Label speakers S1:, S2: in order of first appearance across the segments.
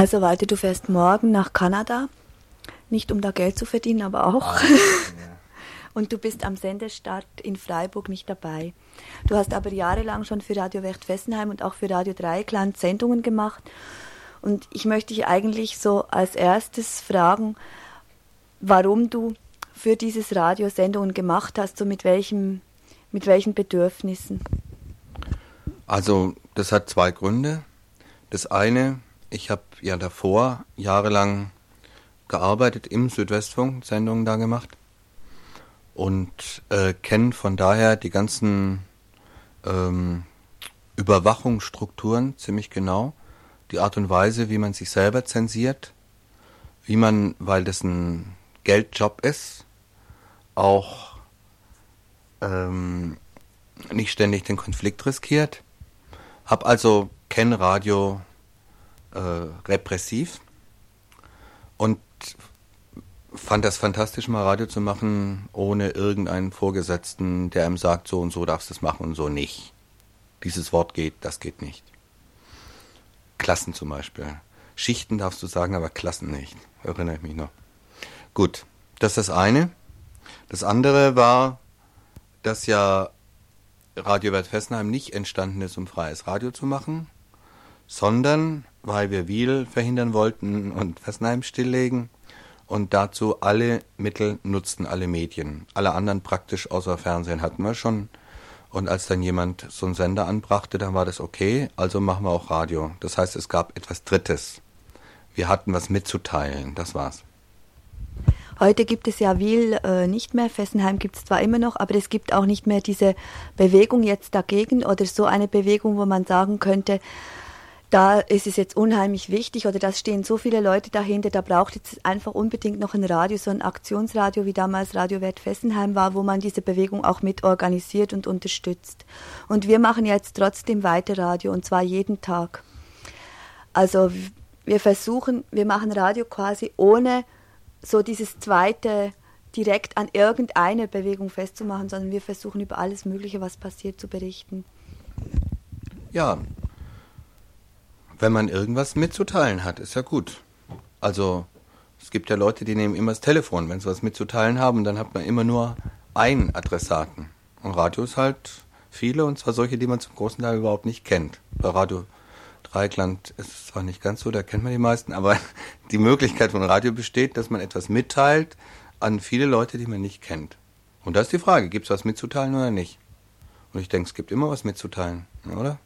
S1: Also Walter, du fährst morgen nach Kanada, nicht um da Geld zu verdienen, aber auch. Ah, ja. Und du bist am Sendestart in Freiburg nicht dabei. Du hast aber jahrelang schon für Radio Wert Fessenheim und auch für Radio Dreieckland Sendungen gemacht. Und ich möchte dich eigentlich so als erstes fragen, warum du für dieses Radio Sendungen gemacht hast, so mit welchem, mit welchen Bedürfnissen?
S2: Also, das hat zwei Gründe. Das eine, ich habe ja davor jahrelang gearbeitet im Südwestfunk, Sendungen da gemacht. Und äh, kenne von daher die ganzen ähm, Überwachungsstrukturen ziemlich genau, die Art und Weise, wie man sich selber zensiert, wie man, weil das ein Geldjob ist, auch ähm, nicht ständig den Konflikt riskiert. Hab also Kennradio äh, repressiv und fand das fantastisch, mal Radio zu machen, ohne irgendeinen Vorgesetzten, der ihm sagt, so und so darfst du es machen und so nicht. Dieses Wort geht, das geht nicht. Klassen zum Beispiel. Schichten darfst du sagen, aber Klassen nicht. Erinnere ich mich noch. Gut, das ist das eine. Das andere war, dass ja Radio Bad Fessenheim nicht entstanden ist, um freies Radio zu machen, sondern weil wir Wiel verhindern wollten und Fessenheim stilllegen und dazu alle Mittel nutzten, alle Medien. Alle anderen praktisch außer Fernsehen hatten wir schon. Und als dann jemand so einen Sender anbrachte, dann war das okay, also machen wir auch Radio. Das heißt, es gab etwas Drittes. Wir hatten was mitzuteilen, das war's.
S1: Heute gibt es ja Wiel äh, nicht mehr, Fessenheim gibt es zwar immer noch, aber es gibt auch nicht mehr diese Bewegung jetzt dagegen oder so eine Bewegung, wo man sagen könnte, da ist es jetzt unheimlich wichtig oder da stehen so viele Leute dahinter, da braucht jetzt einfach unbedingt noch ein Radio, so ein Aktionsradio, wie damals Radio Wert Fessenheim war, wo man diese Bewegung auch mit organisiert und unterstützt. Und wir machen jetzt trotzdem weiter Radio und zwar jeden Tag. Also wir versuchen, wir machen Radio quasi ohne so dieses zweite direkt an irgendeiner Bewegung festzumachen, sondern wir versuchen über alles Mögliche, was passiert, zu berichten.
S2: Ja, wenn man irgendwas mitzuteilen hat, ist ja gut. Also es gibt ja Leute, die nehmen immer das Telefon, wenn sie was mitzuteilen haben, dann hat man immer nur einen Adressaten. Und Radio ist halt viele, und zwar solche, die man zum großen Teil überhaupt nicht kennt. Bei Radio Dreikland ist es zwar nicht ganz so, da kennt man die meisten, aber die Möglichkeit von Radio besteht, dass man etwas mitteilt an viele Leute, die man nicht kennt. Und da ist die Frage, gibt es was mitzuteilen oder nicht? Und ich denke, es gibt immer was mitzuteilen, oder?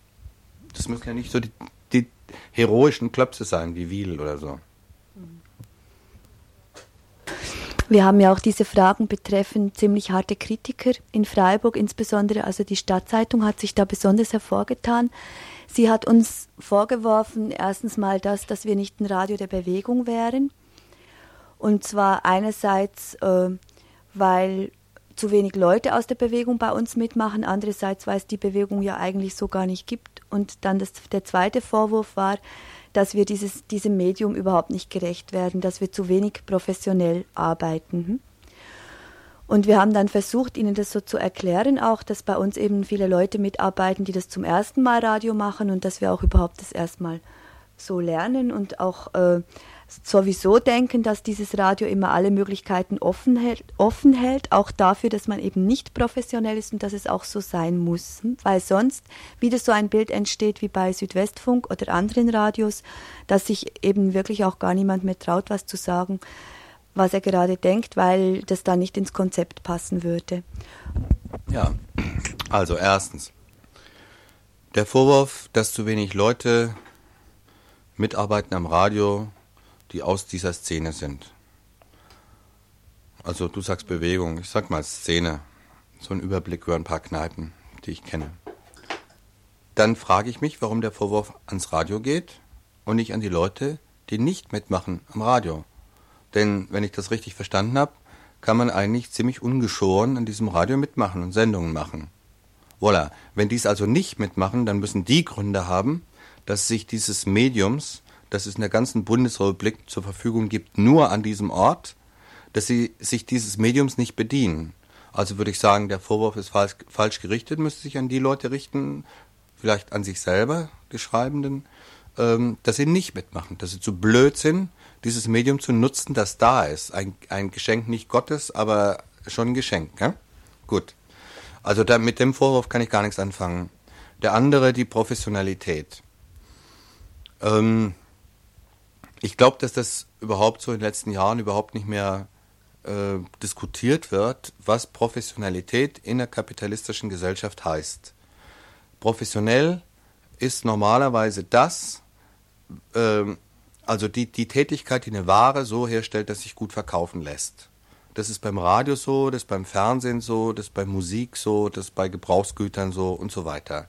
S2: Das müssen ja nicht so die die heroischen Klöpse sein, wie Wiel oder so.
S1: Wir haben ja auch diese Fragen betreffend ziemlich harte Kritiker in Freiburg insbesondere. Also die Stadtzeitung hat sich da besonders hervorgetan. Sie hat uns vorgeworfen, erstens mal das, dass wir nicht ein Radio der Bewegung wären. Und zwar einerseits, äh, weil zu wenig Leute aus der Bewegung bei uns mitmachen, andererseits, weil es die Bewegung ja eigentlich so gar nicht gibt. Und dann das, der zweite Vorwurf war, dass wir dieses, diesem Medium überhaupt nicht gerecht werden, dass wir zu wenig professionell arbeiten. Hm? Und wir haben dann versucht, ihnen das so zu erklären, auch, dass bei uns eben viele Leute mitarbeiten, die das zum ersten Mal Radio machen und dass wir auch überhaupt das erstmal so lernen und auch äh, sowieso denken, dass dieses Radio immer alle Möglichkeiten offen hält, offen hält, auch dafür, dass man eben nicht professionell ist und dass es auch so sein muss, weil sonst wieder so ein Bild entsteht wie bei Südwestfunk oder anderen Radios, dass sich eben wirklich auch gar niemand mehr traut, was zu sagen, was er gerade denkt, weil das da nicht ins Konzept passen würde.
S2: Ja, also erstens, der Vorwurf, dass zu wenig Leute mitarbeiten am Radio, die aus dieser Szene sind. Also du sagst Bewegung, ich sag mal Szene. So ein Überblick über ein paar Kneipen, die ich kenne. Dann frage ich mich, warum der Vorwurf ans Radio geht und nicht an die Leute, die nicht mitmachen am Radio. Denn wenn ich das richtig verstanden habe, kann man eigentlich ziemlich ungeschoren an diesem Radio mitmachen und Sendungen machen. Voilà. Wenn die es also nicht mitmachen, dann müssen die Gründe haben, dass sich dieses Mediums das es in der ganzen Bundesrepublik zur Verfügung gibt, nur an diesem Ort, dass sie sich dieses Mediums nicht bedienen. Also würde ich sagen, der Vorwurf ist falsch, falsch gerichtet, müsste sich an die Leute richten, vielleicht an sich selber, die Schreibenden, ähm, dass sie nicht mitmachen, dass sie zu blöd sind, dieses Medium zu nutzen, das da ist. Ein, ein Geschenk nicht Gottes, aber schon ein Geschenk. Ja? Gut. Also da, mit dem Vorwurf kann ich gar nichts anfangen. Der andere, die Professionalität. Ähm, ich glaube, dass das überhaupt so in den letzten Jahren überhaupt nicht mehr äh, diskutiert wird, was Professionalität in der kapitalistischen Gesellschaft heißt. Professionell ist normalerweise das, äh, also die, die Tätigkeit, die eine Ware so herstellt, dass sich gut verkaufen lässt. Das ist beim Radio so, das ist beim Fernsehen so, das ist bei Musik so, das ist bei Gebrauchsgütern so und so weiter.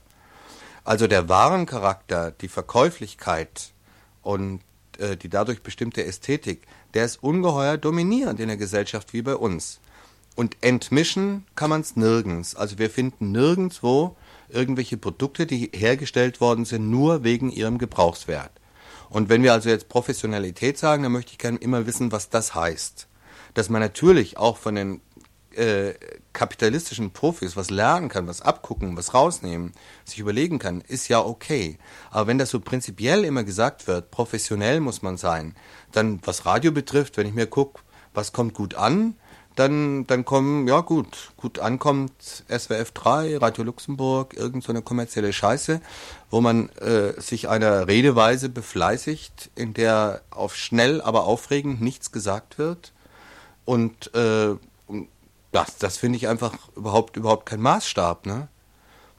S2: Also der Warencharakter, die Verkäuflichkeit und die dadurch bestimmte Ästhetik, der ist ungeheuer dominierend in der Gesellschaft wie bei uns. Und entmischen kann man es nirgends. Also wir finden nirgendwo irgendwelche Produkte, die hergestellt worden sind, nur wegen ihrem Gebrauchswert. Und wenn wir also jetzt Professionalität sagen, dann möchte ich gerne immer wissen, was das heißt. Dass man natürlich auch von den äh, kapitalistischen Profis was lernen kann, was abgucken, was rausnehmen, sich überlegen kann, ist ja okay. Aber wenn das so prinzipiell immer gesagt wird, professionell muss man sein, dann was Radio betrifft, wenn ich mir gucke, was kommt gut an, dann, dann kommen, ja gut, gut ankommt SWF 3, Radio Luxemburg, irgend so eine kommerzielle Scheiße, wo man äh, sich einer Redeweise befleißigt, in der auf schnell, aber aufregend nichts gesagt wird. Und äh, das, das finde ich einfach überhaupt, überhaupt kein Maßstab, ne?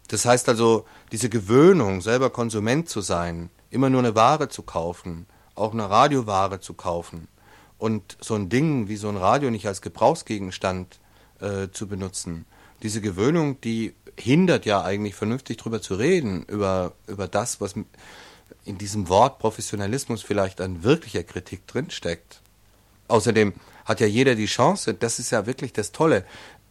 S2: Das heißt also, diese Gewöhnung, selber Konsument zu sein, immer nur eine Ware zu kaufen, auch eine Radioware zu kaufen, und so ein Ding wie so ein Radio nicht als Gebrauchsgegenstand äh, zu benutzen. Diese Gewöhnung, die hindert ja eigentlich vernünftig drüber zu reden, über, über das, was in diesem Wort Professionalismus vielleicht an wirklicher Kritik drinsteckt. Außerdem hat ja jeder die Chance, das ist ja wirklich das Tolle.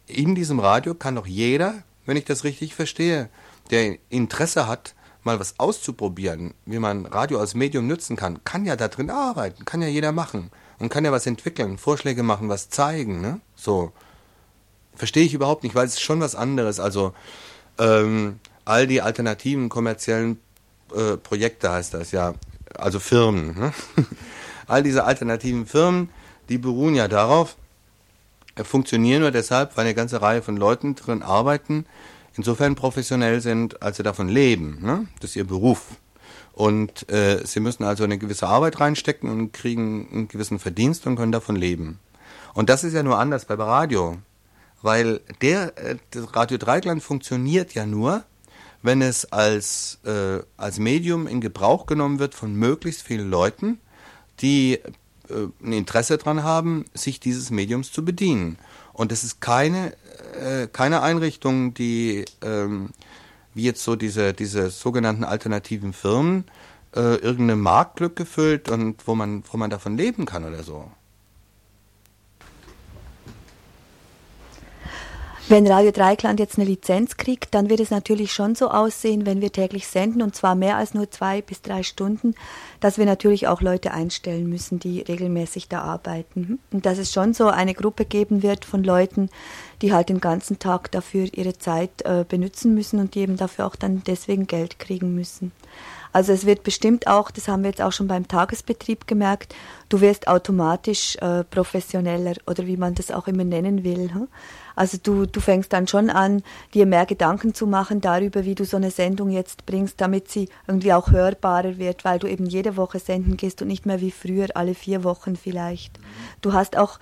S2: In diesem Radio kann doch jeder, wenn ich das richtig verstehe, der Interesse hat, mal was auszuprobieren, wie man Radio als Medium nutzen kann, kann ja da drin arbeiten, kann ja jeder machen und kann ja was entwickeln, Vorschläge machen, was zeigen, ne? So. Verstehe ich überhaupt nicht, weil es ist schon was anderes. Also ähm, all die alternativen kommerziellen äh, Projekte heißt das ja, also Firmen. Ne? all diese alternativen Firmen, die beruhen ja darauf, funktionieren nur deshalb, weil eine ganze Reihe von Leuten drin arbeiten, insofern professionell sind, als sie davon leben. Ne? Das ist ihr Beruf. Und äh, sie müssen also eine gewisse Arbeit reinstecken und kriegen einen gewissen Verdienst und können davon leben. Und das ist ja nur anders bei Radio. Weil der, äh, das Radio Dreigland funktioniert ja nur, wenn es als, äh, als Medium in Gebrauch genommen wird von möglichst vielen Leuten, die ein Interesse daran haben, sich dieses Mediums zu bedienen. Und es ist keine, äh, keine Einrichtung, die ähm, wie jetzt so diese, diese sogenannten alternativen Firmen äh, irgendeine Marktlücke füllt und wo man, wo man davon leben kann oder so.
S1: Wenn Radio Dreikland jetzt eine Lizenz kriegt, dann wird es natürlich schon so aussehen, wenn wir täglich senden, und zwar mehr als nur zwei bis drei Stunden, dass wir natürlich auch Leute einstellen müssen, die regelmäßig da arbeiten. Und dass es schon so eine Gruppe geben wird von Leuten, die halt den ganzen Tag dafür ihre Zeit äh, benutzen müssen und die eben dafür auch dann deswegen Geld kriegen müssen. Also es wird bestimmt auch, das haben wir jetzt auch schon beim Tagesbetrieb gemerkt, du wirst automatisch äh, professioneller oder wie man das auch immer nennen will. Hm? Also du, du fängst dann schon an, dir mehr Gedanken zu machen darüber, wie du so eine Sendung jetzt bringst, damit sie irgendwie auch hörbarer wird, weil du eben jede Woche senden gehst und nicht mehr wie früher alle vier Wochen vielleicht. Du hast auch,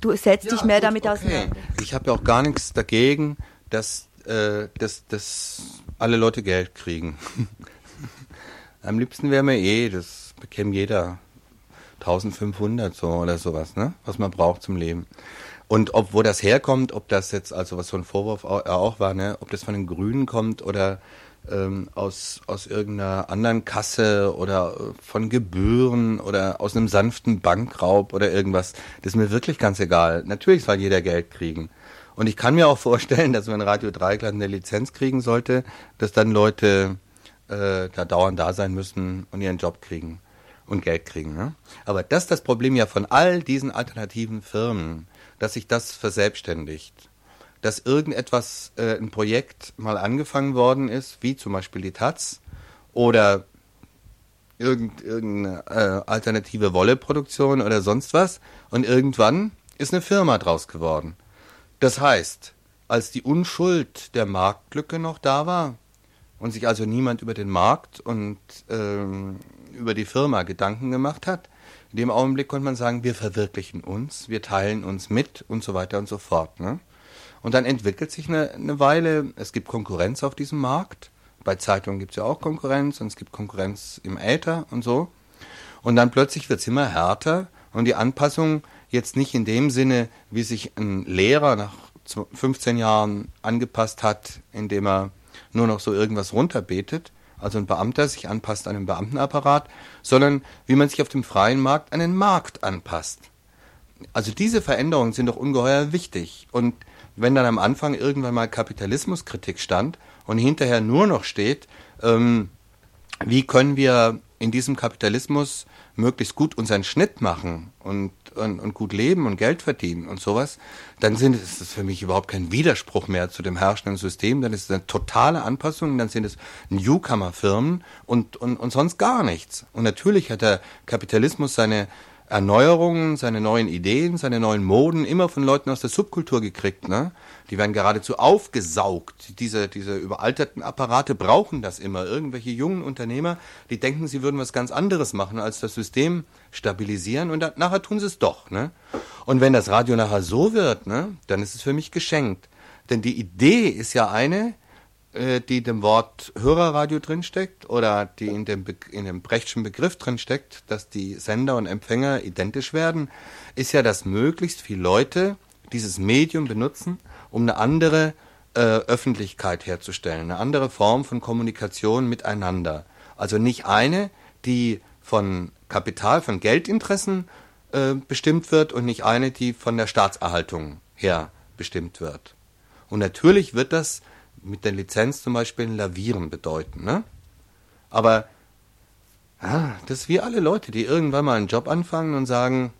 S1: du setzt ja, dich mehr gut, damit okay. auseinander.
S2: Ich habe ja auch gar nichts dagegen, dass, äh, dass, dass alle Leute Geld kriegen. Am liebsten wäre mir eh, das bekäme jeder 1500 so oder sowas, ne? Was man braucht zum Leben. Und ob wo das herkommt, ob das jetzt, also was so ein Vorwurf auch, war, ne, ob das von den Grünen kommt oder ähm, aus, aus irgendeiner anderen Kasse oder äh, von Gebühren oder aus einem sanften Bankraub oder irgendwas, das ist mir wirklich ganz egal. Natürlich soll jeder Geld kriegen. Und ich kann mir auch vorstellen, dass wenn Radio Dreikland eine Lizenz kriegen sollte, dass dann Leute äh, da dauernd da sein müssen und ihren Job kriegen und Geld kriegen. Ne? Aber das ist das Problem ja von all diesen alternativen Firmen dass sich das verselbstständigt. Dass irgendetwas, äh, ein Projekt mal angefangen worden ist, wie zum Beispiel die Taz oder irgend, irgendeine äh, alternative Wolleproduktion oder sonst was. Und irgendwann ist eine Firma draus geworden. Das heißt, als die Unschuld der Marktlücke noch da war und sich also niemand über den Markt und ähm, über die Firma Gedanken gemacht hat, in dem Augenblick konnte man sagen, wir verwirklichen uns, wir teilen uns mit und so weiter und so fort. Ne? Und dann entwickelt sich eine, eine Weile, es gibt Konkurrenz auf diesem Markt. Bei Zeitungen gibt es ja auch Konkurrenz und es gibt Konkurrenz im Äther und so. Und dann plötzlich wird es immer härter und die Anpassung jetzt nicht in dem Sinne, wie sich ein Lehrer nach 15 Jahren angepasst hat, indem er nur noch so irgendwas runterbetet, also ein Beamter sich anpasst an den Beamtenapparat, sondern wie man sich auf dem freien Markt an den Markt anpasst. Also diese Veränderungen sind doch ungeheuer wichtig. Und wenn dann am Anfang irgendwann mal Kapitalismuskritik stand und hinterher nur noch steht, ähm, wie können wir in diesem Kapitalismus möglichst gut unseren Schnitt machen und, und, und gut leben und Geld verdienen und sowas, dann sind es ist für mich überhaupt kein Widerspruch mehr zu dem herrschenden System, dann ist es eine totale Anpassung, dann sind es Newcomer-Firmen und, und, und sonst gar nichts. Und natürlich hat der Kapitalismus seine Erneuerungen, seine neuen Ideen, seine neuen Moden immer von Leuten aus der Subkultur gekriegt. Ne? Die werden geradezu aufgesaugt. Diese, diese überalterten Apparate brauchen das immer. Irgendwelche jungen Unternehmer, die denken, sie würden was ganz anderes machen, als das System stabilisieren und dann, nachher tun sie es doch. Ne? Und wenn das Radio nachher so wird, ne, dann ist es für mich geschenkt. Denn die Idee ist ja eine, die dem Wort Hörerradio drinsteckt oder die in dem, in dem Brechtschen Begriff drinsteckt, dass die Sender und Empfänger identisch werden, ist ja, dass möglichst viele Leute dieses Medium benutzen, um eine andere äh, Öffentlichkeit herzustellen, eine andere Form von Kommunikation miteinander. Also nicht eine, die von Kapital, von Geldinteressen äh, bestimmt wird und nicht eine, die von der Staatserhaltung her bestimmt wird. Und natürlich wird das mit der Lizenz zum Beispiel ein Lavieren bedeuten. Ne? Aber ja, das ist wie alle Leute, die irgendwann mal einen Job anfangen und sagen,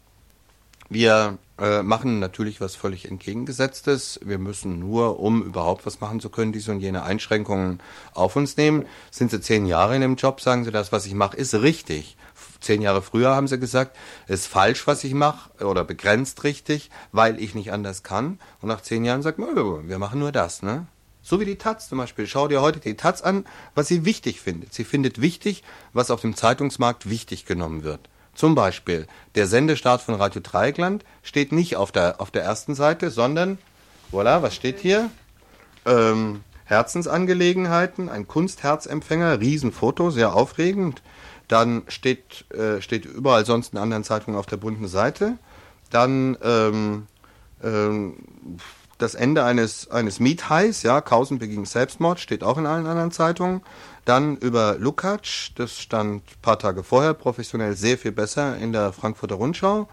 S2: wir äh, machen natürlich was völlig entgegengesetztes. Wir müssen nur, um überhaupt was machen zu können, diese und jene Einschränkungen auf uns nehmen. Sind sie zehn Jahre in dem Job, sagen sie, das, was ich mache, ist richtig. Zehn Jahre früher haben sie gesagt, es ist falsch, was ich mache, oder begrenzt richtig, weil ich nicht anders kann. Und nach zehn Jahren sagt man, wir machen nur das, ne? So wie die Taz zum Beispiel. Schau dir heute die Taz an, was sie wichtig findet. Sie findet wichtig, was auf dem Zeitungsmarkt wichtig genommen wird. Zum Beispiel, der Sendestart von Radio Dreieckland steht nicht auf der, auf der ersten Seite, sondern, voilà, was steht hier? Ähm, Herzensangelegenheiten, ein Kunstherzempfänger, Riesenfoto, sehr aufregend. Dann steht, äh, steht überall sonst in anderen Zeitungen auf der bunten Seite. Dann ähm, ähm, das Ende eines, eines Miethais, ja, Kausen beging Selbstmord, steht auch in allen anderen Zeitungen. Dann über Lukacs, das stand ein paar Tage vorher, professionell sehr viel besser in der Frankfurter Rundschau.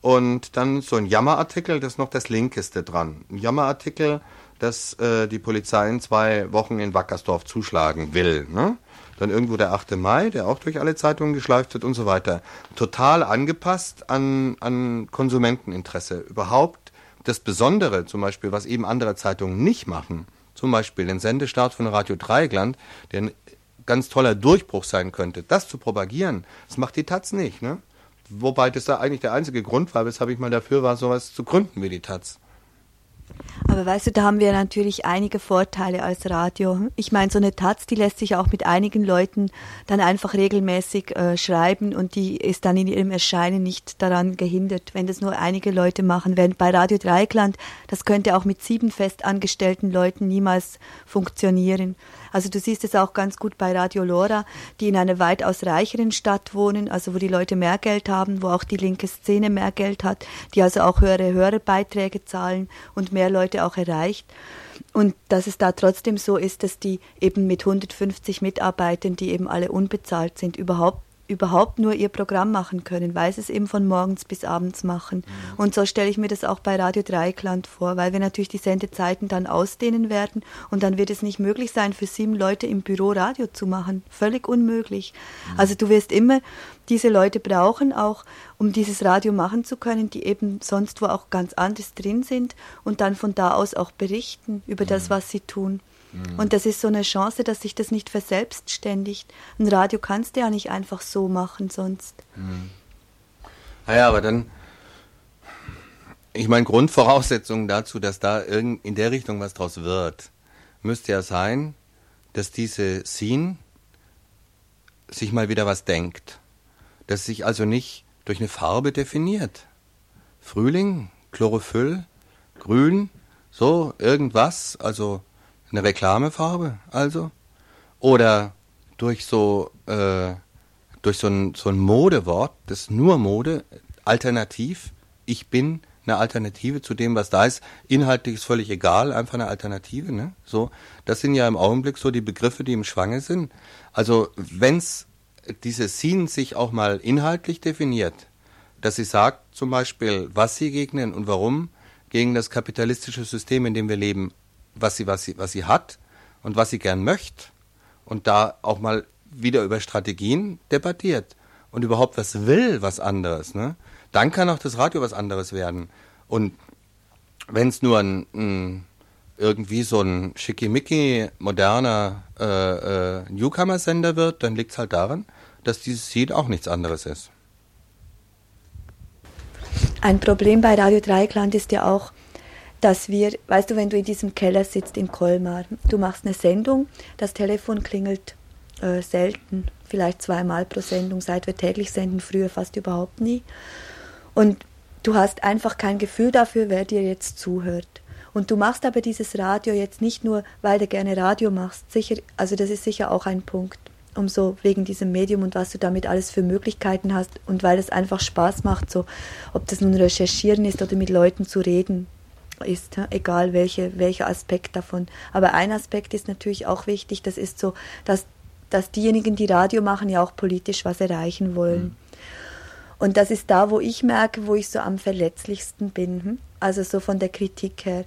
S2: Und dann so ein Jammerartikel, das ist noch das Linkeste dran. Ein Jammerartikel, dass äh, die Polizei in zwei Wochen in Wackersdorf zuschlagen will. Ne? Dann irgendwo der 8. Mai, der auch durch alle Zeitungen geschleift wird und so weiter. Total angepasst an, an Konsumenteninteresse. Überhaupt das Besondere, zum Beispiel, was eben andere Zeitungen nicht machen, zum Beispiel den Sendestart von Radio Dreieckland, der ein ganz toller Durchbruch sein könnte, das zu propagieren, das macht die Taz nicht. Ne? Wobei das da eigentlich der einzige Grund war, weshalb ich mal dafür war, sowas zu gründen wie die Taz.
S1: Aber weißt du, da haben wir natürlich einige Vorteile als Radio. Ich meine, so eine Taz, die lässt sich auch mit einigen Leuten dann einfach regelmäßig äh, schreiben und die ist dann in ihrem Erscheinen nicht daran gehindert, wenn das nur einige Leute machen. Während bei Radio Dreikland, das könnte auch mit sieben festangestellten Leuten niemals funktionieren. Also du siehst es auch ganz gut bei Radio Lora, die in einer weitaus reicheren Stadt wohnen, also wo die Leute mehr Geld haben, wo auch die linke Szene mehr Geld hat, die also auch höhere Hörerbeiträge zahlen und mehr Leute auch erreicht. Und dass es da trotzdem so ist, dass die eben mit 150 Mitarbeitern, die eben alle unbezahlt sind, überhaupt überhaupt nur ihr Programm machen können, weil sie es eben von morgens bis abends machen. Mhm. Und so stelle ich mir das auch bei Radio Dreikland vor, weil wir natürlich die Sendezeiten dann ausdehnen werden und dann wird es nicht möglich sein, für sieben Leute im Büro Radio zu machen. Völlig unmöglich. Mhm. Also du wirst immer diese Leute brauchen, auch um dieses Radio machen zu können, die eben sonst wo auch ganz anders drin sind und dann von da aus auch berichten über mhm. das, was sie tun. Mhm. Und das ist so eine Chance, dass sich das nicht verselbstständigt. Ein Radio kannst du ja nicht einfach so machen sonst. Mhm.
S2: Naja, aber dann, ich meine, Grundvoraussetzungen dazu, dass da in der Richtung was draus wird, müsste ja sein, dass diese Scene sich mal wieder was denkt. Dass sich also nicht durch eine Farbe definiert. Frühling, Chlorophyll, Grün, so irgendwas, also eine Reklamefarbe, also. Oder durch so, äh, durch so ein, so ein Modewort, das nur Mode, alternativ, ich bin eine Alternative zu dem, was da ist. Inhaltlich ist völlig egal, einfach eine Alternative, ne? So, das sind ja im Augenblick so die Begriffe, die im Schwange sind. Also, wenn's diese Scene sich auch mal inhaltlich definiert, dass sie sagt zum Beispiel, was sie gegnen und warum gegen das kapitalistische System, in dem wir leben, was sie, was sie, was sie hat und was sie gern möchte und da auch mal wieder über Strategien debattiert und überhaupt was will, was anderes, ne? Dann kann auch das Radio was anderes werden. Und wenn es nur ein, ein, irgendwie so ein schickimicki moderner äh, äh, Newcomer-Sender wird, dann liegt es halt daran, dass dieses Seed auch nichts anderes ist.
S1: Ein Problem bei Radio Dreikland ist ja auch, dass wir, weißt du, wenn du in diesem Keller sitzt in Colmar, du machst eine Sendung, das Telefon klingelt äh, selten, vielleicht zweimal pro Sendung, seit wir täglich senden, früher fast überhaupt nie. Und du hast einfach kein Gefühl dafür, wer dir jetzt zuhört. Und du machst aber dieses Radio jetzt nicht nur, weil du gerne Radio machst. Sicher, also das ist sicher auch ein Punkt um so wegen diesem Medium und was du damit alles für Möglichkeiten hast und weil es einfach Spaß macht, so ob das nun recherchieren ist oder mit Leuten zu reden ist, egal welche, welcher Aspekt davon. Aber ein Aspekt ist natürlich auch wichtig, das ist so, dass, dass diejenigen, die Radio machen, ja auch politisch was erreichen wollen. Mhm. Und das ist da, wo ich merke, wo ich so am verletzlichsten bin, hm? also so von der Kritik her,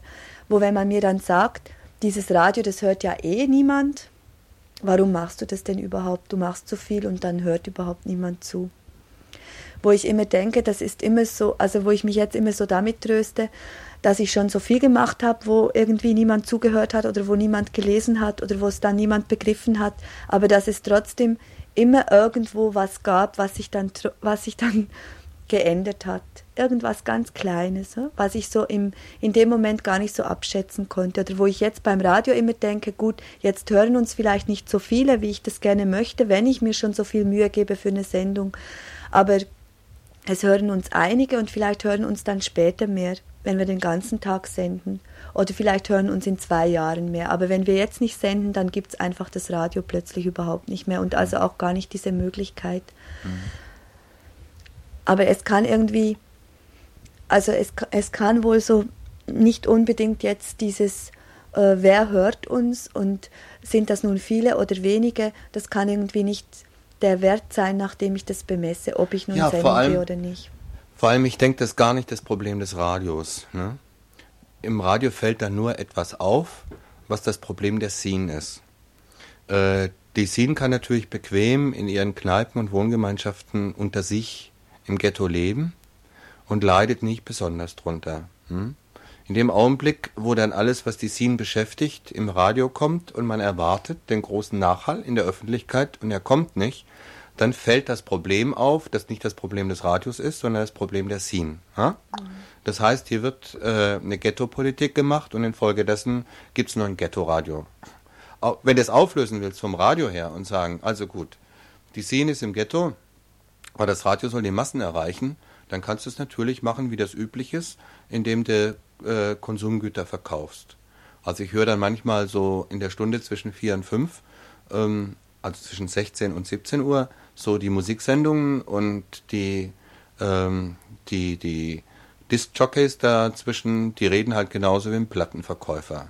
S1: wo wenn man mir dann sagt, dieses Radio, das hört ja eh niemand, warum machst du das denn überhaupt? Du machst zu viel und dann hört überhaupt niemand zu. Wo ich immer denke, das ist immer so, also wo ich mich jetzt immer so damit tröste, dass ich schon so viel gemacht habe, wo irgendwie niemand zugehört hat oder wo niemand gelesen hat oder wo es dann niemand begriffen hat, aber dass es trotzdem immer irgendwo was gab, was sich dann, was sich dann geändert hat. Irgendwas ganz Kleines, was ich so im, in dem Moment gar nicht so abschätzen konnte. Oder wo ich jetzt beim Radio immer denke, gut, jetzt hören uns vielleicht nicht so viele, wie ich das gerne möchte, wenn ich mir schon so viel Mühe gebe für eine Sendung. Aber es hören uns einige und vielleicht hören uns dann später mehr, wenn wir den ganzen Tag senden. Oder vielleicht hören uns in zwei Jahren mehr. Aber wenn wir jetzt nicht senden, dann gibt es einfach das Radio plötzlich überhaupt nicht mehr und also auch gar nicht diese Möglichkeit. Mhm. Aber es kann irgendwie, also es, es kann wohl so nicht unbedingt jetzt dieses, äh, wer hört uns und sind das nun viele oder wenige, das kann irgendwie nicht der Wert sein, nachdem ich das bemesse, ob ich nun ja, sende oder nicht.
S2: Vor allem, ich denke, das ist gar nicht das Problem des Radios. Ne? Im Radio fällt da nur etwas auf, was das Problem der Scene ist. Äh, die Scene kann natürlich bequem in ihren Kneipen und Wohngemeinschaften unter sich im Ghetto leben und leidet nicht besonders drunter. Hm? In dem Augenblick, wo dann alles, was die Scene beschäftigt, im Radio kommt und man erwartet den großen Nachhall in der Öffentlichkeit und er kommt nicht, dann fällt das Problem auf, das nicht das Problem des Radios ist, sondern das Problem der Scene. Ja? Mhm. Das heißt, hier wird äh, eine Ghetto-Politik gemacht und infolgedessen gibt es nur ein Ghetto-Radio. Wenn du es auflösen willst vom Radio her und sagen, also gut, die Scene ist im Ghetto, aber das Radio soll die Massen erreichen, dann kannst du es natürlich machen, wie das üblich ist, indem du äh, Konsumgüter verkaufst. Also ich höre dann manchmal so in der Stunde zwischen 4 und 5, ähm, also zwischen 16 und 17 Uhr, so die Musiksendungen und die, ähm, die, die Disc-Jockeys dazwischen, die reden halt genauso wie ein Plattenverkäufer.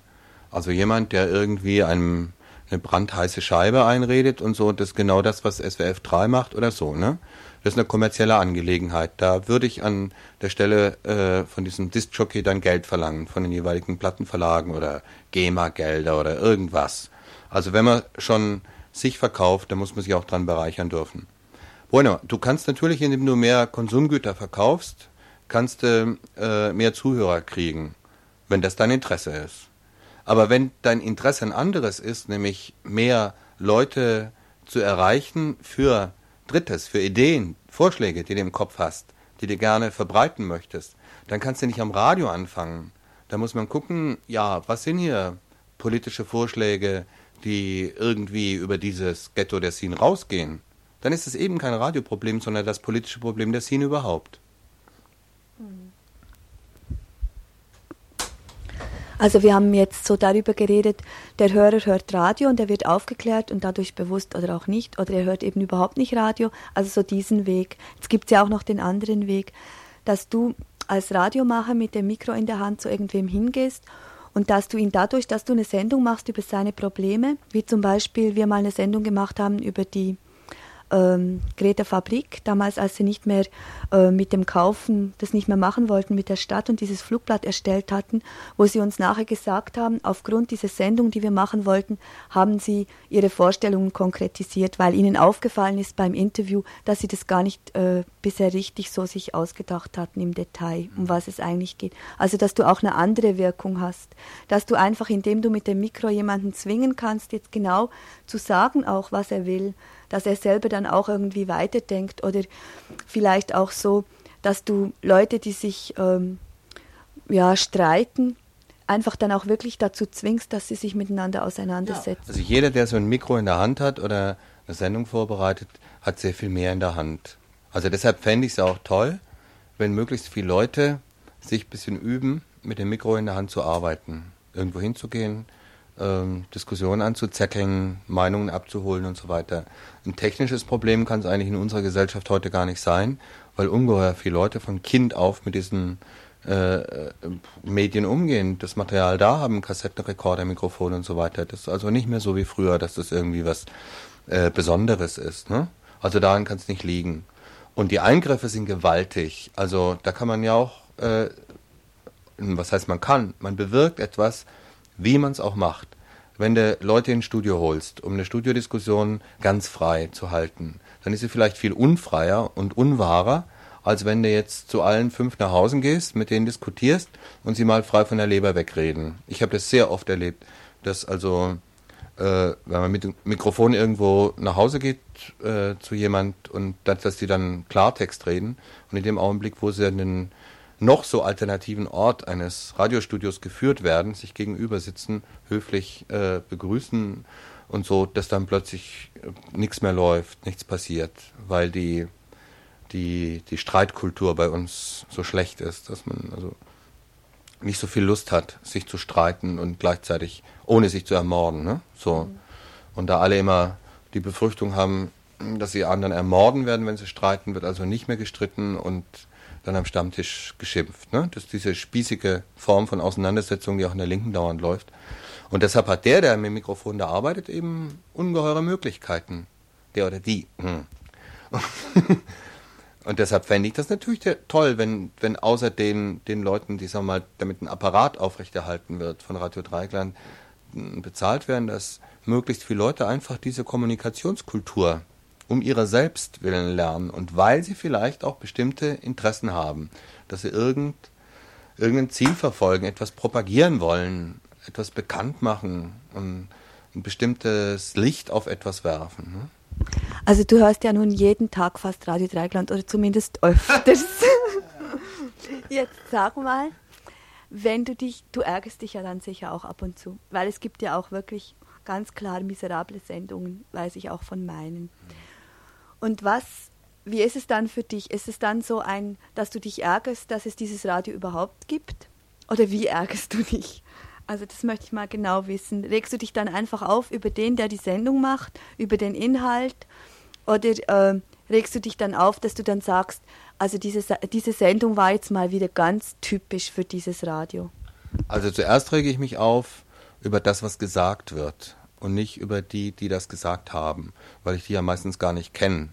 S2: Also jemand, der irgendwie einem eine brandheiße Scheibe einredet und so, das ist genau das, was SWF 3 macht oder so, ne? Das ist eine kommerzielle Angelegenheit. Da würde ich an der Stelle äh, von diesem Disc-Jockey dann Geld verlangen, von den jeweiligen Plattenverlagen oder GEMA-Gelder oder irgendwas. Also wenn man schon sich verkauft, dann muss man sich auch dran bereichern dürfen. Bueno, du kannst natürlich, indem du mehr Konsumgüter verkaufst, kannst du äh, mehr Zuhörer kriegen, wenn das dein Interesse ist. Aber wenn dein Interesse ein anderes ist, nämlich mehr Leute zu erreichen für Drittes, für Ideen, Vorschläge, die du im Kopf hast, die du gerne verbreiten möchtest, dann kannst du nicht am Radio anfangen. Da muss man gucken, ja, was sind hier politische Vorschläge, die irgendwie über dieses Ghetto der Scene rausgehen? Dann ist es eben kein Radioproblem, sondern das politische Problem der Scene überhaupt. Mhm.
S1: Also wir haben jetzt so darüber geredet, der Hörer hört Radio und er wird aufgeklärt und dadurch bewusst oder auch nicht, oder er hört eben überhaupt nicht Radio, also so diesen Weg. Jetzt gibt es ja auch noch den anderen Weg, dass du als Radiomacher mit dem Mikro in der Hand zu irgendwem hingehst und dass du ihn dadurch, dass du eine Sendung machst über seine Probleme, wie zum Beispiel wir mal eine Sendung gemacht haben über die ähm, Greta Fabrik, damals als sie nicht mehr äh, mit dem Kaufen das nicht mehr machen wollten mit der Stadt und dieses Flugblatt erstellt hatten, wo sie uns nachher gesagt haben, aufgrund dieser Sendung, die wir machen wollten, haben sie ihre Vorstellungen konkretisiert, weil ihnen aufgefallen ist beim Interview, dass sie das gar nicht äh, bisher richtig so sich ausgedacht hatten im Detail, um was es eigentlich geht. Also, dass du auch eine andere Wirkung hast, dass du einfach, indem du mit dem Mikro jemanden zwingen kannst, jetzt genau zu sagen auch, was er will, dass er selber dann auch irgendwie weiterdenkt oder vielleicht auch so, dass du Leute, die sich ähm, ja, streiten, einfach dann auch wirklich dazu zwingst, dass sie sich miteinander auseinandersetzen.
S2: Ja. Also jeder, der so ein Mikro in der Hand hat oder eine Sendung vorbereitet, hat sehr viel mehr in der Hand. Also deshalb fände ich es auch toll, wenn möglichst viele Leute sich ein bisschen üben, mit dem Mikro in der Hand zu arbeiten. Irgendwo hinzugehen, ähm, Diskussionen anzuzetteln, Meinungen abzuholen und so weiter. Ein technisches Problem kann es eigentlich in unserer Gesellschaft heute gar nicht sein, weil ungeheuer viele Leute von Kind auf mit diesen äh, Medien umgehen, das Material da haben, Kassettenrekorder, Mikrofone und so weiter. Das ist also nicht mehr so wie früher, dass das irgendwie was äh, Besonderes ist. Ne? Also daran kann es nicht liegen. Und die Eingriffe sind gewaltig. Also da kann man ja auch, äh, was heißt man kann, man bewirkt etwas, wie man es auch macht. Wenn du Leute ins Studio holst, um eine Studiodiskussion ganz frei zu halten, dann ist sie vielleicht viel unfreier und unwahrer, als wenn du jetzt zu allen fünf nach Hause gehst, mit denen diskutierst und sie mal frei von der Leber wegreden. Ich habe das sehr oft erlebt, dass also, äh, wenn man mit dem Mikrofon irgendwo nach Hause geht äh, zu jemand und dass, dass die dann Klartext reden und in dem Augenblick, wo sie dann noch so alternativen Ort eines Radiostudios geführt werden, sich gegenüber sitzen, höflich äh, begrüßen und so, dass dann plötzlich äh, nichts mehr läuft, nichts passiert, weil die, die, die Streitkultur bei uns so schlecht ist, dass man also nicht so viel Lust hat, sich zu streiten und gleichzeitig ohne sich zu ermorden. Ne? So. Mhm. Und da alle immer die Befürchtung haben, dass sie anderen ermorden werden, wenn sie streiten, wird also nicht mehr gestritten und dann am Stammtisch geschimpft. Ne? Das ist diese spießige Form von Auseinandersetzung, die auch in der Linken dauernd läuft. Und deshalb hat der, der mit dem Mikrofon da arbeitet, eben ungeheure Möglichkeiten. Der oder die. Hm. Und deshalb fände ich das natürlich toll, wenn, wenn außer den, den Leuten, die sagen wir mal, damit ein Apparat aufrechterhalten wird von Radio Dreigland, bezahlt werden, dass möglichst viele Leute einfach diese Kommunikationskultur um ihrer selbst willen lernen und weil sie vielleicht auch bestimmte Interessen haben, dass sie irgend, irgendein Ziel verfolgen, etwas propagieren wollen, etwas bekannt machen und ein bestimmtes Licht auf etwas werfen. Ne?
S1: Also du hörst ja nun jeden Tag fast Radio Dreigland oder zumindest öfters. Jetzt sag mal, wenn du dich, du ärgerst dich ja dann sicher auch ab und zu, weil es gibt ja auch wirklich ganz klar miserable Sendungen, weiß ich auch von meinen. Und was, wie ist es dann für dich? Ist es dann so ein, dass du dich ärgerst, dass es dieses Radio überhaupt gibt? Oder wie ärgerst du dich? Also das möchte ich mal genau wissen. Regst du dich dann einfach auf über den, der die Sendung macht, über den Inhalt? Oder äh, regst du dich dann auf, dass du dann sagst, also diese, diese Sendung war jetzt mal wieder ganz typisch für dieses Radio?
S2: Also zuerst rege ich mich auf über das, was gesagt wird und nicht über die, die das gesagt haben, weil ich die ja meistens gar nicht kenne.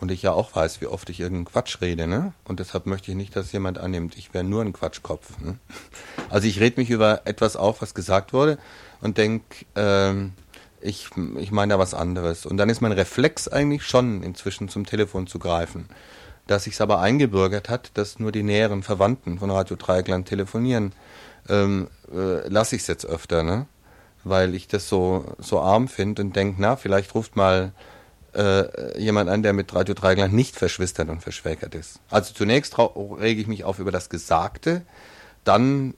S2: Und ich ja auch weiß, wie oft ich irgendeinen Quatsch rede, ne? Und deshalb möchte ich nicht, dass jemand annimmt, ich wäre nur ein Quatschkopf. Ne? Also ich rede mich über etwas auf, was gesagt wurde und denke, ähm, ich, ich meine da was anderes. Und dann ist mein Reflex eigentlich schon inzwischen zum Telefon zu greifen. Dass sich aber eingebürgert hat, dass nur die näheren Verwandten von Radio Dreieckland telefonieren. ähm, äh, lasse ich es jetzt öfter, ne? Weil ich das so, so arm finde und denke, na, vielleicht ruft mal äh, jemand an, der mit Radio Dreigland nicht verschwistert und verschwägert ist. Also zunächst rege ich mich auf über das Gesagte, dann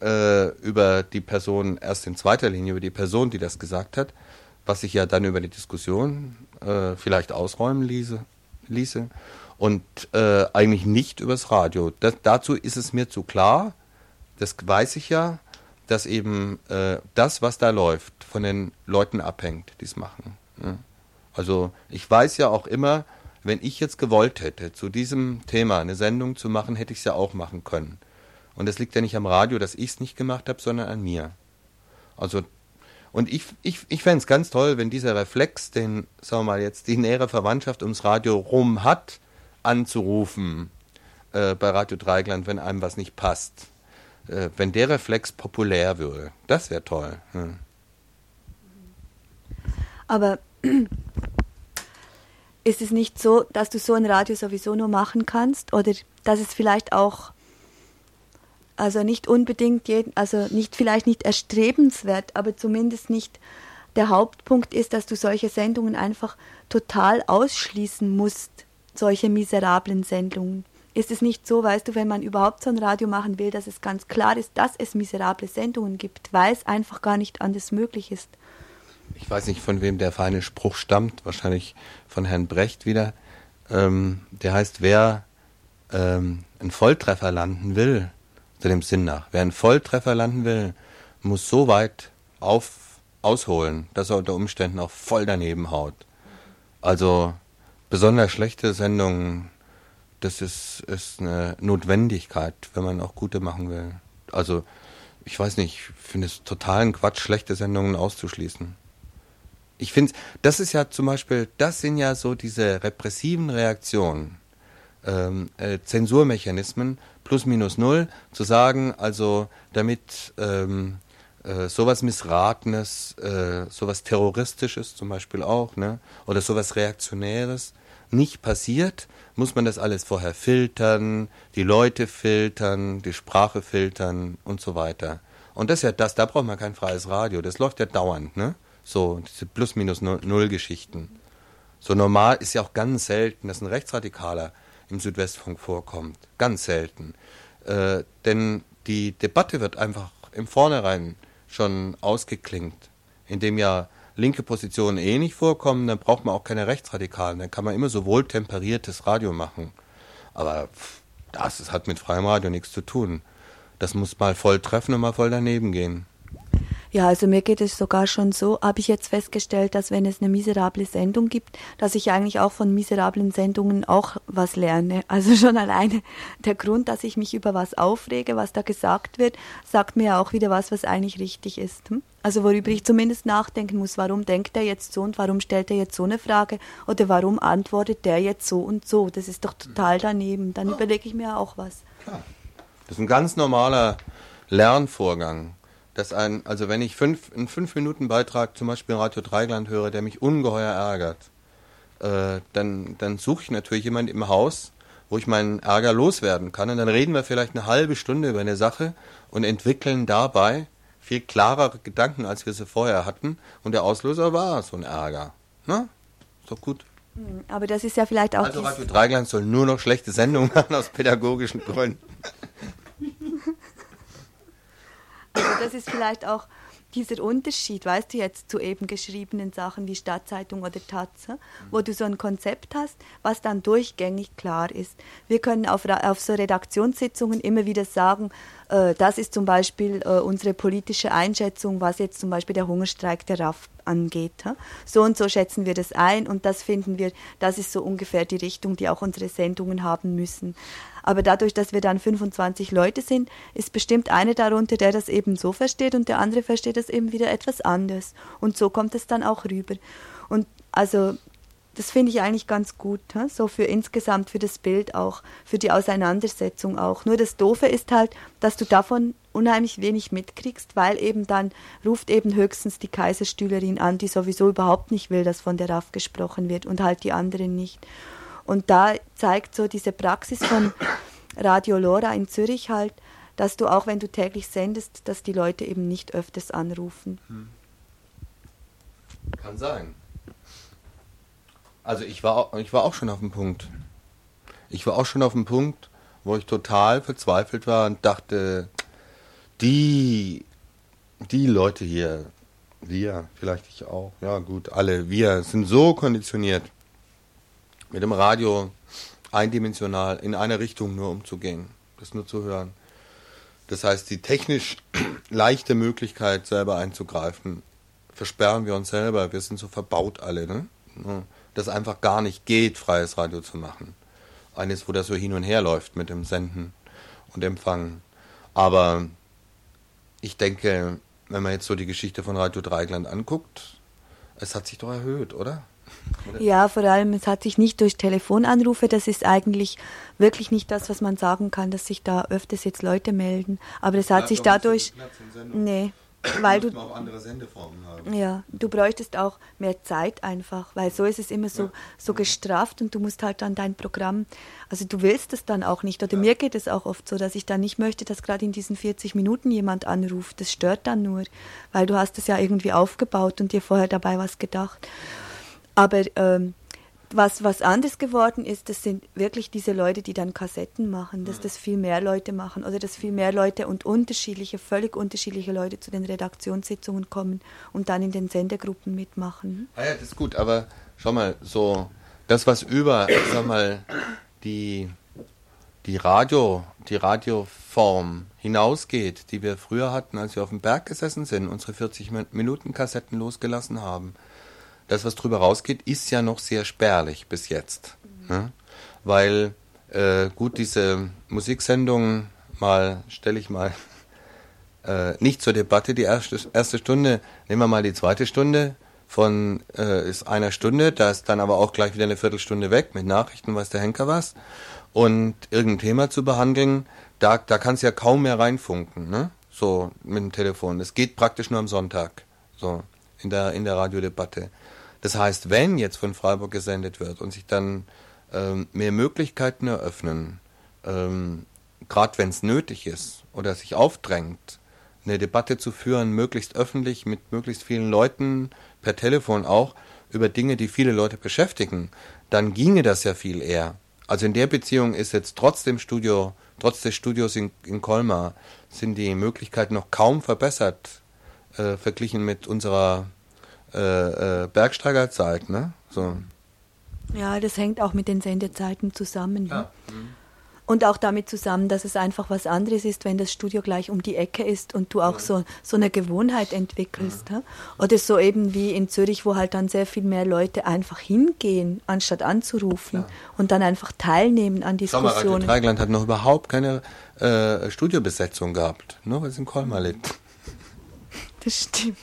S2: äh, über die Person, erst in zweiter Linie über die Person, die das gesagt hat, was ich ja dann über die Diskussion äh, vielleicht ausräumen ließe, ließe und äh, eigentlich nicht übers Radio. Das, dazu ist es mir zu klar, das weiß ich ja, dass eben äh, das, was da läuft, von den Leuten abhängt, die es machen. Ja. Also ich weiß ja auch immer, wenn ich jetzt gewollt hätte, zu diesem Thema eine Sendung zu machen, hätte ich es ja auch machen können. Und das liegt ja nicht am Radio, dass ich es nicht gemacht habe, sondern an mir. Also, und ich, ich, ich fände es ganz toll, wenn dieser Reflex, den, sagen wir mal, jetzt die nähere Verwandtschaft ums Radio rum hat, anzurufen äh, bei Radio Dreigland, wenn einem was nicht passt. Äh, wenn der Reflex populär würde. Das wäre toll. Hm.
S1: Aber ist es nicht so, dass du so ein Radio sowieso nur machen kannst oder dass es vielleicht auch also nicht unbedingt jeden, also nicht vielleicht nicht erstrebenswert, aber zumindest nicht der Hauptpunkt ist, dass du solche Sendungen einfach total ausschließen musst, solche miserablen Sendungen. Ist es nicht so, weißt du, wenn man überhaupt so ein Radio machen will, dass es ganz klar ist, dass es miserable Sendungen gibt, weil es einfach gar nicht anders möglich ist?
S2: Ich weiß nicht, von wem der feine Spruch stammt, wahrscheinlich von Herrn Brecht wieder. Ähm, der heißt, wer ähm, einen Volltreffer landen will, zu dem Sinn nach, wer einen Volltreffer landen will, muss so weit auf, ausholen, dass er unter Umständen auch voll daneben haut. Also besonders schlechte Sendungen, das ist, ist eine Notwendigkeit, wenn man auch gute machen will. Also ich weiß nicht, ich finde es totalen Quatsch, schlechte Sendungen auszuschließen. Ich finde, das ist ja zum Beispiel, das sind ja so diese repressiven Reaktionen, ähm, äh, Zensurmechanismen plus minus null, zu sagen, also damit ähm, äh, sowas Missratenes, äh, sowas Terroristisches zum Beispiel auch, ne, oder sowas Reaktionäres nicht passiert, muss man das alles vorher filtern, die Leute filtern, die Sprache filtern und so weiter. Und das ist ja das, da braucht man kein freies Radio, das läuft ja dauernd, ne? So, diese Plus-Minus-Null-Geschichten. So normal ist ja auch ganz selten, dass ein Rechtsradikaler im Südwestfunk vorkommt. Ganz selten. Äh, denn die Debatte wird einfach im Vornherein schon ausgeklingt, indem ja linke Positionen eh nicht vorkommen, dann braucht man auch keine Rechtsradikalen, dann kann man immer so wohltemperiertes Radio machen. Aber das, das hat mit freiem Radio nichts zu tun. Das muss mal voll treffen und mal voll daneben gehen.
S1: Ja, also mir geht es sogar schon so, habe ich jetzt festgestellt, dass wenn es eine miserable Sendung gibt, dass ich eigentlich auch von miserablen Sendungen auch was lerne. Also schon alleine der Grund, dass ich mich über was aufrege, was da gesagt wird, sagt mir auch wieder was, was eigentlich richtig ist. Hm? Also worüber ich zumindest nachdenken muss, warum denkt er jetzt so und warum stellt er jetzt so eine Frage oder warum antwortet der jetzt so und so. Das ist doch total daneben. Dann überlege ich mir auch was.
S2: Das ist ein ganz normaler Lernvorgang dass ein, also wenn ich fünf, einen fünf Minuten Beitrag zum Beispiel Radio Dreigland höre, der mich ungeheuer ärgert, äh, dann, dann suche ich natürlich jemand im Haus, wo ich meinen Ärger loswerden kann. Und dann reden wir vielleicht eine halbe Stunde über eine Sache und entwickeln dabei viel klarere Gedanken, als wir sie vorher hatten. Und der Auslöser war so ein Ärger. Na? Ist doch gut.
S1: Hm, aber das ist ja vielleicht auch.
S2: Also Radio Dreigland soll nur noch schlechte Sendungen machen aus pädagogischen Gründen.
S1: Also das ist vielleicht auch dieser Unterschied, weißt du, jetzt zu eben geschriebenen Sachen wie Stadtzeitung oder Taz, wo du so ein Konzept hast, was dann durchgängig klar ist. Wir können auf, auf so Redaktionssitzungen immer wieder sagen, äh, das ist zum Beispiel äh, unsere politische Einschätzung, was jetzt zum Beispiel der Hungerstreik der RAF angeht. So und so schätzen wir das ein und das finden wir, das ist so ungefähr die Richtung, die auch unsere Sendungen haben müssen. Aber dadurch, dass wir dann 25 Leute sind, ist bestimmt einer darunter, der das eben so versteht und der andere versteht das eben wieder etwas anders. Und so kommt es dann auch rüber. Und also das finde ich eigentlich ganz gut, so für insgesamt, für das Bild auch, für die Auseinandersetzung auch. Nur das Doofe ist halt, dass du davon unheimlich wenig mitkriegst, weil eben dann ruft eben höchstens die Kaiserstühlerin an, die sowieso überhaupt nicht will, dass von der RAF gesprochen wird und halt die anderen nicht. Und da zeigt so diese Praxis von Radio Lora in Zürich halt, dass du auch, wenn du täglich sendest, dass die Leute eben nicht öfters anrufen. Hm.
S2: Kann sein. Also ich war, ich war auch schon auf dem Punkt. Ich war auch schon auf dem Punkt, wo ich total verzweifelt war und dachte, die, die Leute hier, wir, vielleicht ich auch, ja gut, alle, wir sind so konditioniert, mit dem Radio eindimensional in eine Richtung nur umzugehen, das nur zu hören. Das heißt, die technisch leichte Möglichkeit, selber einzugreifen, versperren wir uns selber. Wir sind so verbaut alle, ne? Dass einfach gar nicht geht, freies Radio zu machen. Eines, wo das so hin und her läuft mit dem Senden und Empfangen. Aber ich denke, wenn man jetzt so die Geschichte von Radio Dreigland anguckt, es hat sich doch erhöht, oder?
S1: Ja, vor allem, es hat sich nicht durch Telefonanrufe, das ist eigentlich wirklich nicht das, was man sagen kann, dass sich da öfters jetzt Leute melden. Aber es hat ja, sich dadurch. Nee, weil du auch andere Sendeformen haben. Ja, du bräuchtest auch mehr Zeit einfach, weil so ist es immer so, ja. so gestrafft und du musst halt dann dein Programm, also du willst es dann auch nicht. Oder ja. mir geht es auch oft so, dass ich dann nicht möchte, dass gerade in diesen 40 Minuten jemand anruft. Das stört dann nur, weil du hast es ja irgendwie aufgebaut und dir vorher dabei was gedacht. Aber ähm, was, was anders geworden ist, das sind wirklich diese Leute, die dann Kassetten machen, dass das viel mehr Leute machen oder dass viel mehr Leute und unterschiedliche, völlig unterschiedliche Leute zu den Redaktionssitzungen kommen und dann in den Sendegruppen mitmachen.
S2: Ah ja, das ist gut, aber schau mal, so das, was über, sag mal, die, die Radio, die Radioform hinausgeht, die wir früher hatten, als wir auf dem Berg gesessen sind, unsere 40 Minuten Kassetten losgelassen haben, das, was drüber rausgeht, ist ja noch sehr spärlich bis jetzt. Ne? Weil, äh, gut, diese Musiksendung mal, stelle ich mal äh, nicht zur Debatte die erste, erste Stunde, nehmen wir mal die zweite Stunde von äh, ist einer Stunde, da ist dann aber auch gleich wieder eine Viertelstunde weg mit Nachrichten, weiß der Henker was. Und irgendein Thema zu behandeln, da, da kannst du ja kaum mehr reinfunken, ne? So mit dem Telefon. Es geht praktisch nur am Sonntag. So, in der, in der Radiodebatte. Das heißt, wenn jetzt von Freiburg gesendet wird und sich dann ähm, mehr Möglichkeiten eröffnen, ähm, gerade wenn es nötig ist oder sich aufdrängt, eine Debatte zu führen, möglichst öffentlich mit möglichst vielen Leuten, per Telefon auch, über Dinge, die viele Leute beschäftigen, dann ginge das ja viel eher. Also in der Beziehung ist jetzt trotz dem Studio, trotz des Studios in, in Colmar, sind die Möglichkeiten noch kaum verbessert, äh, verglichen mit unserer äh, äh, Bergsteigerzeit, ne? So.
S1: Ja, das hängt auch mit den Sendezeiten zusammen. Ja. Mhm. Und auch damit zusammen, dass es einfach was anderes ist, wenn das Studio gleich um die Ecke ist und du auch so, so eine Gewohnheit entwickelst. Ja. Oder so eben wie in Zürich, wo halt dann sehr viel mehr Leute einfach hingehen, anstatt anzurufen ja. und dann einfach teilnehmen an Diskussionen.
S2: Mal, hat noch überhaupt keine äh, Studiobesetzung gehabt, nur weil es in Colmar liegt.
S1: Das stimmt.